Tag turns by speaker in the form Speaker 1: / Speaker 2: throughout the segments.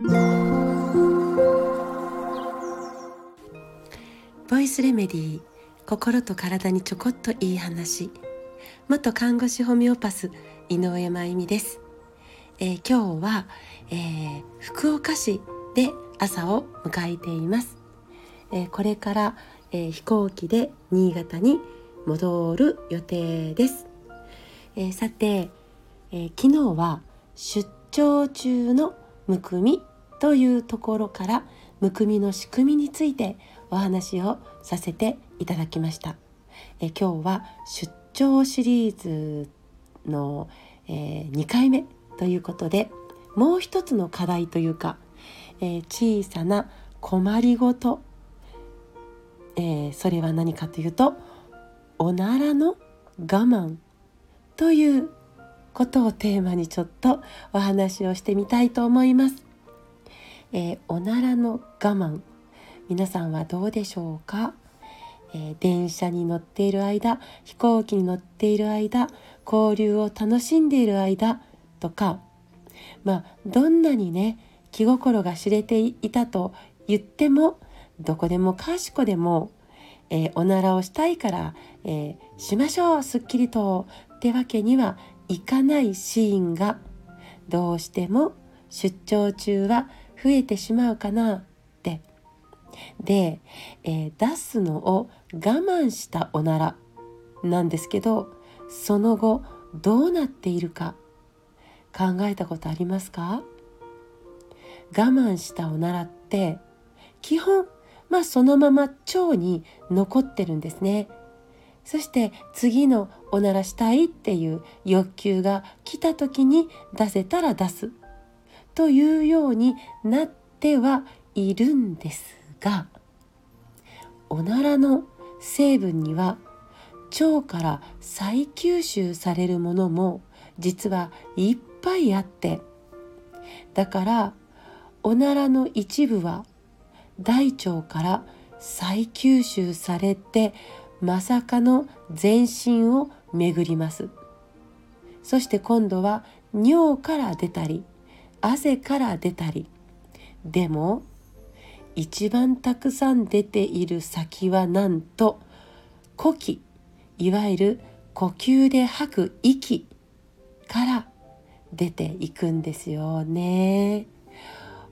Speaker 1: ボイスレメディー心と体にちょこっといい話。元看護師ホメオパス井上真由美です、えー、今日は、えー、福岡市で朝を迎えています、えー、これから、え飛行機で新潟に戻る予定です、えさて、え昨日は出張中のむくみというところからむくみの仕組みについてお話をさせていただきました。え今日は出張シリーズの、えー、2回目ということでもう一つの課題というか、えー、小さな困りごと、えー、それは何かというとおならの我慢ということをテーマにちょっとお話をしてみたいと思います。えー、おならの我慢。皆さんはどうでしょうか、えー、電車に乗っている間飛行機に乗っている間交流を楽しんでいる間とか。まあどんなにね気心が知れていたと言ってもどこでもかしこでも、えー、おならをしたいから、えー、しましょう。すっきりと。ってわけにはいかないシーンがどうしても出張中は増えてしまうかなってで、えー、出すのを我慢したおならなんですけどその後どうなっているか考えたことありますか？我慢したおならって基本まあそのまま腸に残ってるんですね。そして次のおならしたいっていう欲求が来た時に出せたら出す。というようになってはいるんですがおならの成分には腸から再吸収されるものも実はいっぱいあってだからおならの一部は大腸から再吸収されてまさかの全身を巡ります。そして今度は尿から出たり汗から出たり。でも一番たくさん出ている先はなんと呼気。いわゆる呼吸で吐く息から出ていくんですよね。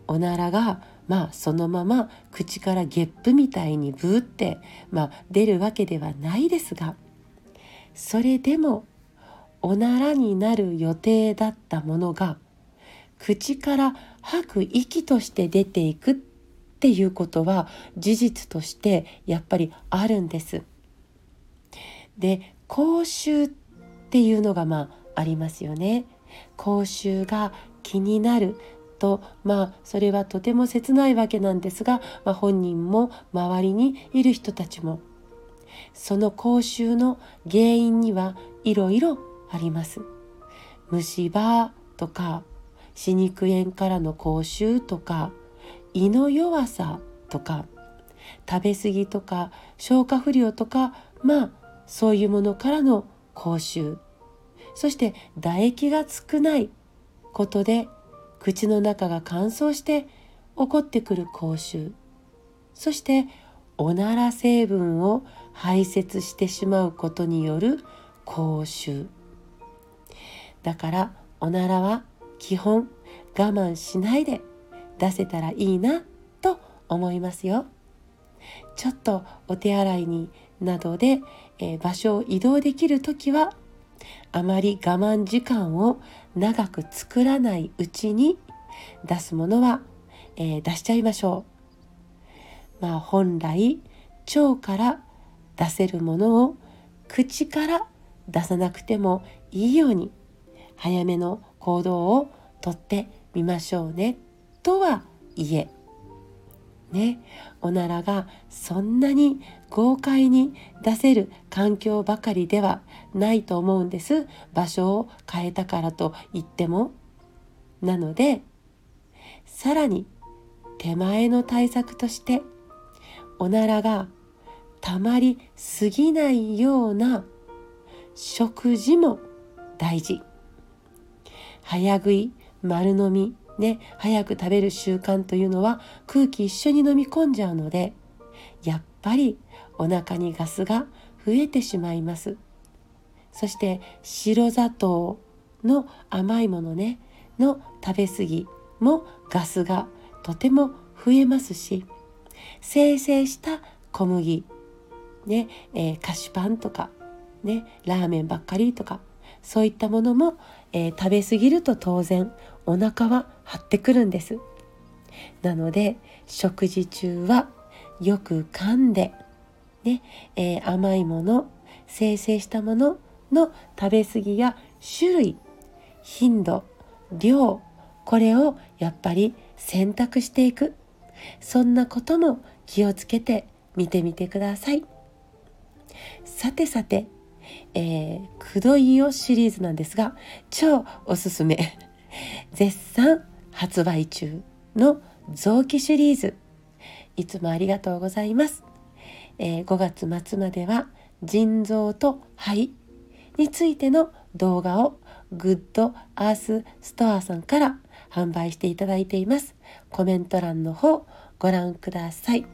Speaker 1: おならがまあそのまま口からゲップみたいにブーって、まあ、出るわけではないですがそれでもおならになる予定だったものが口から吐く息として出ていくっていうことは事実としてやっぱりあるんです。で口臭っていうのがまあありますよね。口臭が気になるとまあそれはとても切ないわけなんですが、まあ、本人も周りにいる人たちもその口臭の原因にはいろいろあります。虫歯とか歯肉炎からの口臭とか胃の弱さとか食べ過ぎとか消化不良とかまあそういうものからの口臭そして唾液が少ないことで口の中が乾燥して起こってくる口臭。そしておなら成分を排泄してしまうことによる口臭。だからおならは基本我慢しないで出せたらいいなと思いますよ。ちょっとお手洗いになどで、えー、場所を移動できる時はあまり我慢時間を長く作らないうちに出すものは、えー、出しちゃいましょう。まあ本来腸から出せるものを口から出さなくてもいいように早めの行動をとってみましょうねとはいえね。おならがそんなに豪快に出せる環境ばかりではないと思うんです。場所を変えたからといっても。なのでさらに手前の対策としておならがたまりすぎないような食事も大事。早食い丸飲みね早く食べる習慣というのは空気一緒に飲み込んじゃうのでやっぱりお腹にガスが増えてしまいます。そして白砂糖の甘いものねの食べ過ぎもガスがとても増えますし生成した小麦ね、えー、菓子パンとかねラーメンばっかりとかそういったものも、えー、食べ過ぎると当然お腹は張ってくるんです。なので食事中はよく噛んで、ねえー、甘いもの生成したものの食べ過ぎや種類頻度量これをやっぱり選択していく。そんなことも気をつけて見てみてください。さてさて、えー、くどいよシリーズなんですが超おすすめ。絶賛発売中の臓器シリーズ。いつもありがとうございます、えー、5月末までは腎臓と肺についての動画をグッドアースストアさんから販売していただいています。コメント欄の方ご覧ください。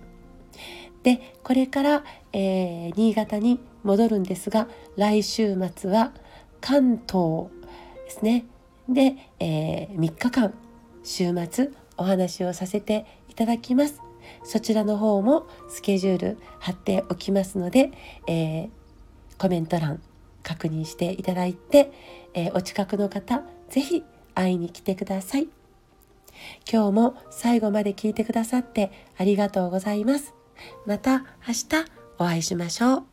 Speaker 1: でこれから、えー、新潟に戻るんですが来週末は関東ですね。で、えー、3日間週末お話をさせていただきます。そちらの方もスケジュール貼っておきますので、えー、コメント欄確認していただいて、えー、お近くの方是非会いに来てください。今日も最後まで聞いてくださってありがとうございます。また明日お会いしましょう。